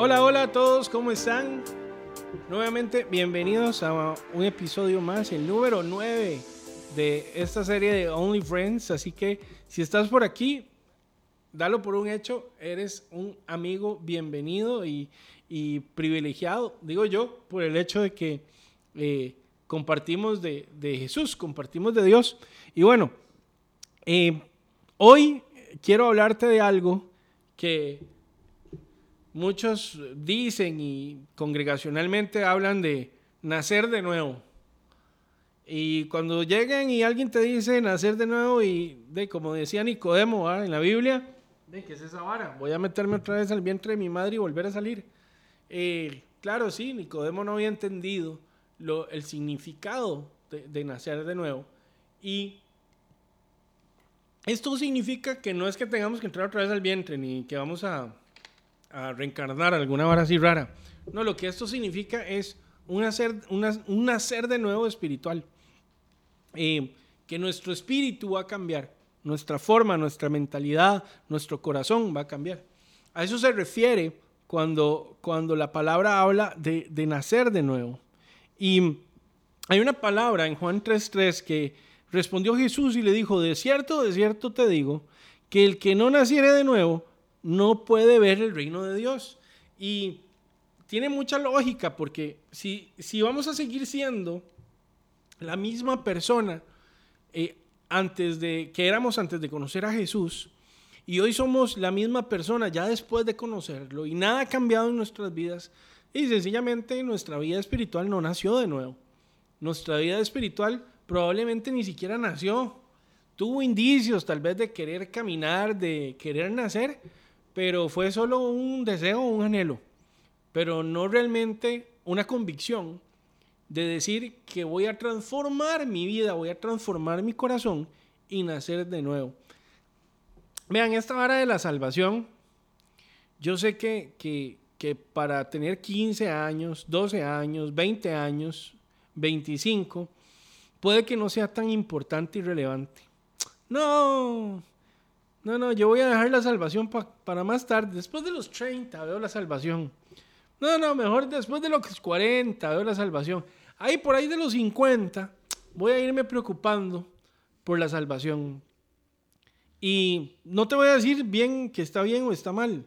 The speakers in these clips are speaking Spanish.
Hola, hola a todos, ¿cómo están? Nuevamente, bienvenidos a un episodio más, el número 9 de esta serie de Only Friends. Así que si estás por aquí, dalo por un hecho, eres un amigo bienvenido y, privilegiado, digo yo, por el hecho de que eh, compartimos de, Jesús, compartimos de Dios. Y bueno, eh, hoy quiero hablarte de algo que muchos dicen y congregacionalmente hablan de nacer de nuevo. Y cuando lleguen y alguien te dice nacer de nuevo y de como decía Nicodemo en la Biblia, de qué es esa vara, voy a meterme otra vez al vientre de mi madre y volver a salir. Eh, claro, sí, Nicodemo no había entendido lo, el significado de, nacer de nuevo. Y esto significa que no es que tengamos que entrar otra vez al vientre, ni que vamos a, a reencarnar alguna vara así rara. No, lo que esto significa es un nacer, un nacer de nuevo espiritual. Eh, que nuestro espíritu va a cambiar, nuestra forma, nuestra mentalidad, nuestro corazón va a cambiar. A eso se refiere cuando, cuando la palabra habla de, de nacer de nuevo. Y hay una palabra en Juan 3.3 que respondió Jesús y le dijo, de cierto, de cierto te digo, que el que no naciere de nuevo no puede ver el reino de Dios. Y tiene mucha lógica porque si, si vamos a seguir siendo la misma persona eh, antes de que éramos antes de conocer a Jesús y hoy somos la misma persona ya después de conocerlo y nada ha cambiado en nuestras vidas y sencillamente nuestra vida espiritual no nació de nuevo. Nuestra vida espiritual probablemente ni siquiera nació. Tuvo indicios tal vez de querer caminar, de querer nacer, pero fue solo un deseo, un anhelo, pero no realmente una convicción de decir que voy a transformar mi vida, voy a transformar mi corazón y nacer de nuevo. Vean, esta vara de la salvación, yo sé que, que, que para tener 15 años, 12 años, 20 años, 25, puede que no sea tan importante y relevante. No, no, no, yo voy a dejar la salvación para más tarde. Después de los 30 veo la salvación. No, no, mejor después de los 40 veo la salvación. Ahí por ahí de los 50 voy a irme preocupando por la salvación. Y no te voy a decir bien que está bien o está mal.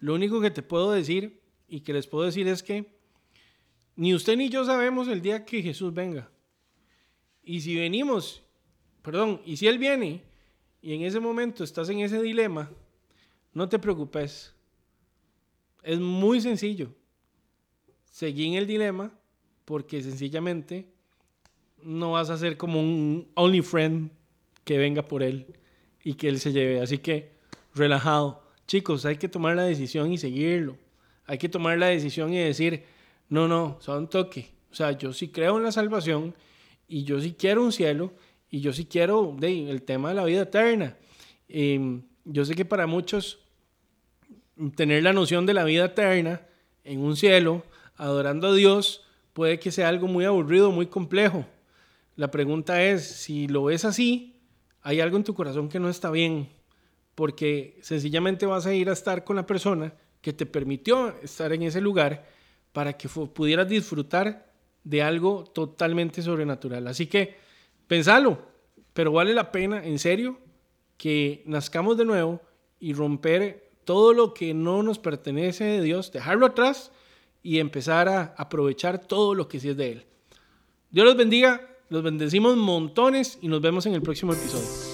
Lo único que te puedo decir y que les puedo decir es que ni usted ni yo sabemos el día que Jesús venga. Y si venimos, perdón, y si Él viene y en ese momento estás en ese dilema, no te preocupes. Es muy sencillo. Seguí en el dilema porque sencillamente no vas a ser como un only friend que venga por él y que él se lleve. Así que relajado. Chicos, hay que tomar la decisión y seguirlo. Hay que tomar la decisión y decir, no, no, son toque. O sea, yo sí creo en la salvación y yo sí quiero un cielo y yo sí quiero de, el tema de la vida eterna. Em, yo sé que para muchos tener la noción de la vida eterna en un cielo, adorando a Dios, puede que sea algo muy aburrido, muy complejo. La pregunta es, si lo ves así, hay algo en tu corazón que no está bien, porque sencillamente vas a ir a estar con la persona que te permitió estar en ese lugar para que pudieras disfrutar de algo totalmente sobrenatural. Así que Pensalo, pero vale la pena, en serio, que nazcamos de nuevo y romper todo lo que no nos pertenece de Dios, dejarlo atrás y empezar a aprovechar todo lo que sí es de Él. Dios los bendiga, los bendecimos montones y nos vemos en el próximo episodio.